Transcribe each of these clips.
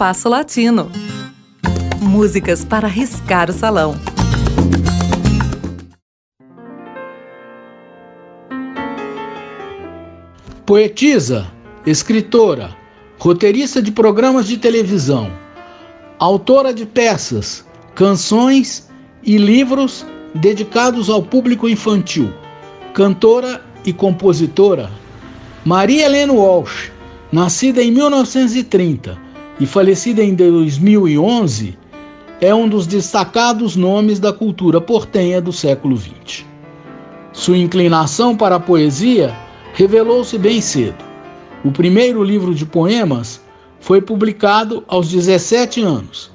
Compasso Latino. Músicas para riscar o salão. Poetisa, escritora, roteirista de programas de televisão, autora de peças, canções e livros dedicados ao público infantil, cantora e compositora, Maria Helena Walsh, nascida em 1930 e falecida em 2011, é um dos destacados nomes da cultura portenha do século XX. Sua inclinação para a poesia revelou-se bem cedo. O primeiro livro de poemas foi publicado aos 17 anos,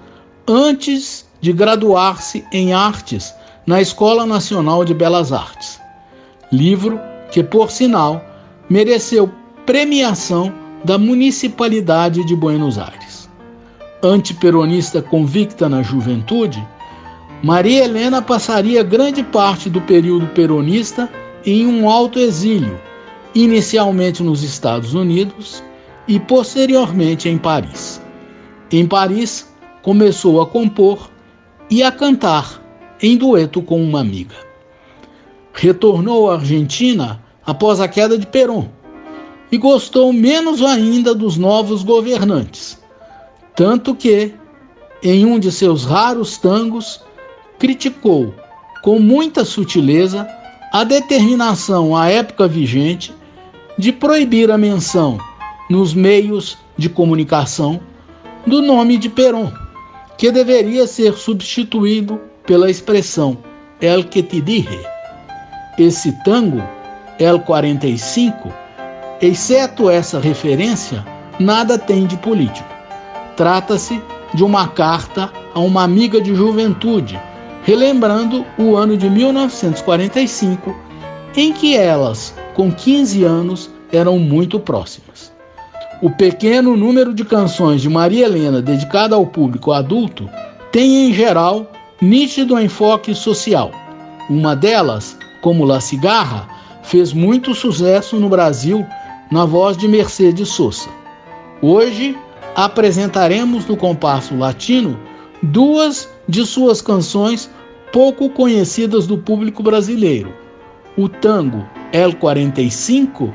antes de graduar-se em artes na Escola Nacional de Belas Artes. Livro que, por sinal, mereceu premiação da Municipalidade de Buenos Aires. Antiperonista convicta na juventude, Maria Helena passaria grande parte do período peronista em um alto exílio, inicialmente nos Estados Unidos e posteriormente em Paris. Em Paris, começou a compor e a cantar em dueto com uma amiga. Retornou à Argentina após a queda de Perón e gostou menos ainda dos novos governantes, tanto que, em um de seus raros tangos, criticou com muita sutileza a determinação à época vigente de proibir a menção nos meios de comunicação do nome de Perón, que deveria ser substituído pela expressão El que te dije. Esse tango, El 45, exceto essa referência, nada tem de político. Trata-se de uma carta a uma amiga de juventude, relembrando o ano de 1945, em que elas, com 15 anos, eram muito próximas. O pequeno número de canções de Maria Helena dedicada ao público adulto tem, em geral, nítido enfoque social. Uma delas, como La Cigarra, fez muito sucesso no Brasil na voz de Mercedes Sosa. Hoje apresentaremos no compasso latino duas de suas canções pouco conhecidas do público brasileiro: o tango El 45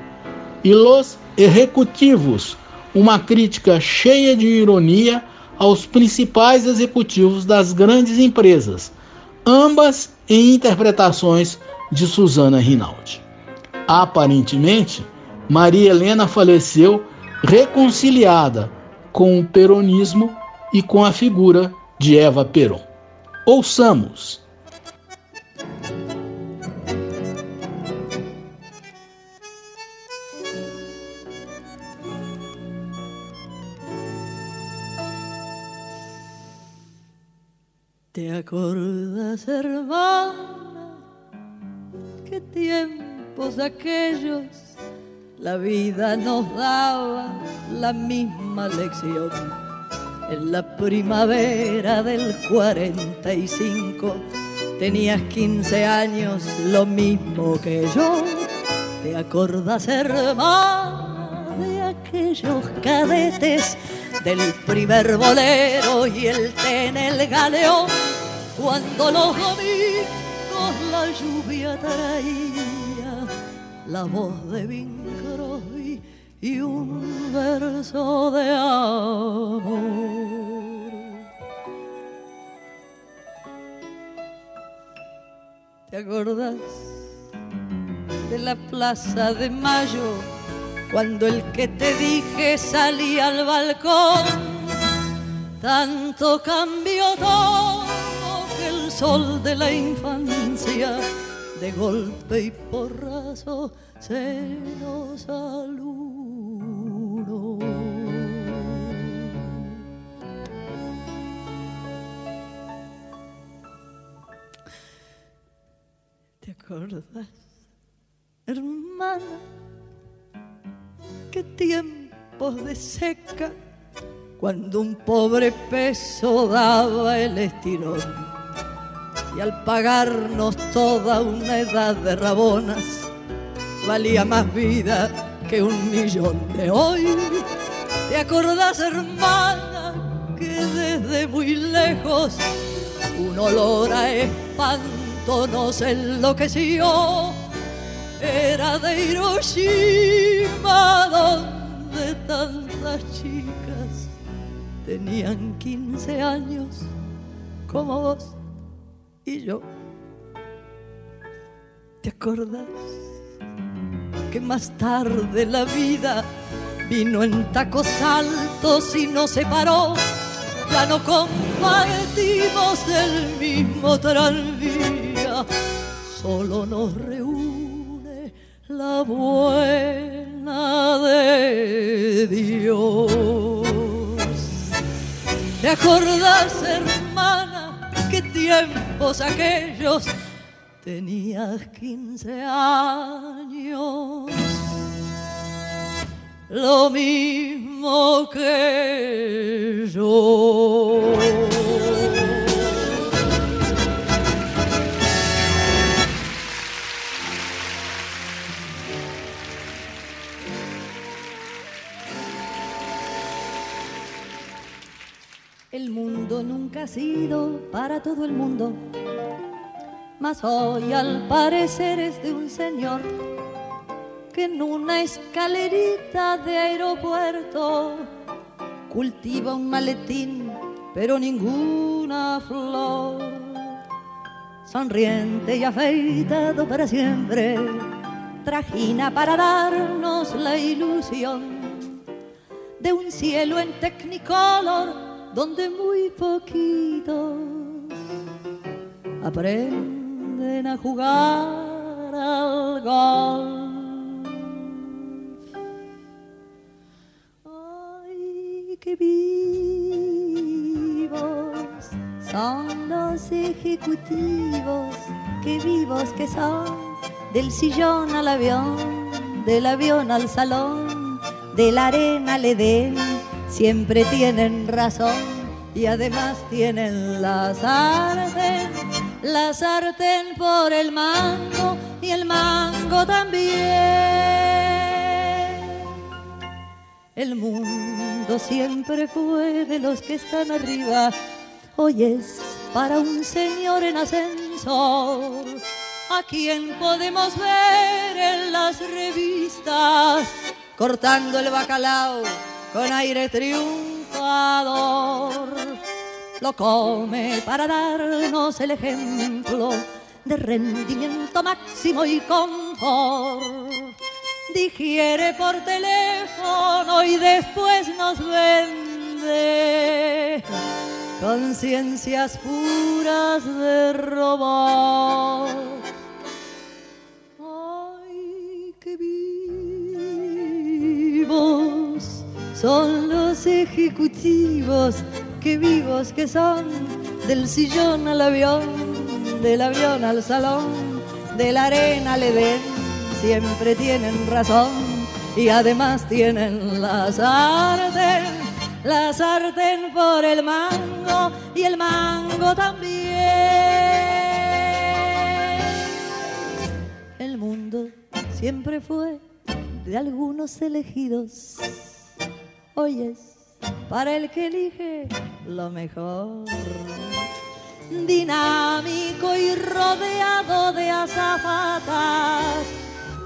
e Los Ejecutivos, uma crítica cheia de ironia aos principais executivos das grandes empresas, ambas em interpretações de Susana Rinaldi. Aparentemente, Maria Helena faleceu reconciliada com o peronismo e com a figura de Eva Peron. Ouçamos. ¿Te acuerdas, hermana, qué tiempos aquellos la vida nos daba la misma lección? En la primavera del 45 tenías 15 años, lo mismo que yo. ¿Te acordás, hermana, de aquellos cadetes? del primer bolero y el té en el galeón, cuando los domingos la lluvia traía la voz de Crosby y un verso de amor. ¿Te acordás de la plaza de Mayo? cuando el que te dije salía al balcón. Tanto cambió todo que el sol de la infancia de golpe y porrazo se nos alumbró. ¿Te acuerdas, hermana? qué tiempos de seca, cuando un pobre peso daba el estirón. Y al pagarnos toda una edad de rabonas, valía más vida que un millón de hoy. ¿Te acordás, hermana, que desde muy lejos un olor a espanto nos enloqueció. Era de Hiroshima donde tantas chicas tenían 15 años como vos y yo. ¿Te acordás que más tarde la vida vino en tacos altos y nos separó? Ya no compartimos el mismo tranvía, solo nos reúne la buena de Dios. ¿Te acordás, hermana, qué tiempos aquellos? Tenías 15 años, lo mismo que yo. Ha sido para todo el mundo mas hoy al parecer es de un señor que en una escalerita de aeropuerto cultiva un maletín, pero ninguna flor. Sonriente y afeitado para siempre, trajina para darnos la ilusión de un cielo en Technicolor donde muy poquitos aprenden a jugar al golf. Ay, qué vivos son los ejecutivos, qué vivos que son, del sillón al avión, del avión al salón, de la arena al Edén, siempre tienen razón y además tienen la sartén. La sartén por el mango y el mango también. El mundo siempre fue de los que están arriba, hoy es para un señor en ascensor, a quien podemos ver en las revistas, cortando el bacalao con aire triunfador lo come para darnos el ejemplo de rendimiento máximo y confort. Digiere por teléfono y después nos vende conciencias puras de robot. Ejecutivos qué vivos que son, del sillón al avión, del avión al salón, de la arena al Edén, siempre tienen razón y además tienen la sartén, la sartén por el mango y el mango también. El mundo siempre fue de algunos elegidos, hoy es para el que elige lo mejor. Dinámico y rodeado de azafatas,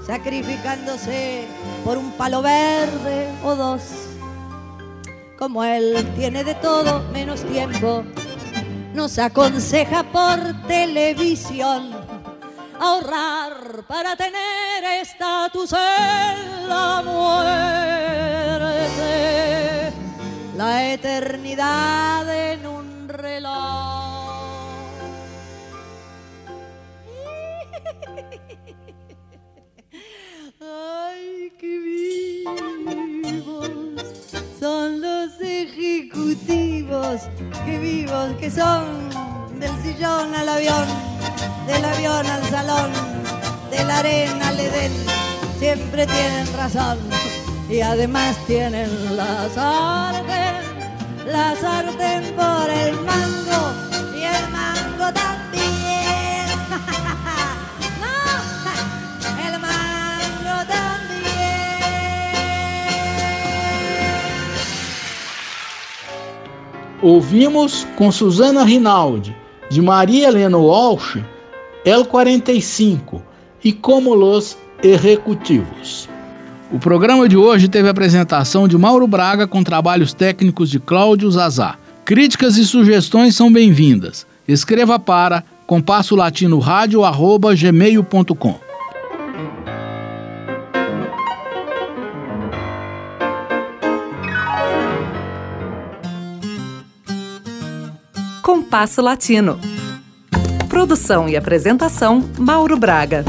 sacrificándose por un palo verde o dos. Como él tiene de todo menos tiempo, nos aconseja por televisión ahorrar para tener estatus en la muerte la eternidad en un reloj. Ay, qué vivos son los ejecutivos, qué vivos que son del sillón al avión, del avión al salón, de la arena al Edén, siempre tienen razón y además tienen la sartén, la sartén por el mango y el mango también. no, el mango también. Ouvimos com Suzana Rinaldi, de Maria Helena Walsh, L45 e Como los Executivos. O programa de hoje teve a apresentação de Mauro Braga com trabalhos técnicos de Cláudio Zazá. Críticas e sugestões são bem-vindas. Escreva para compasso latino gmail.com. Compasso Latino. Produção e apresentação Mauro Braga.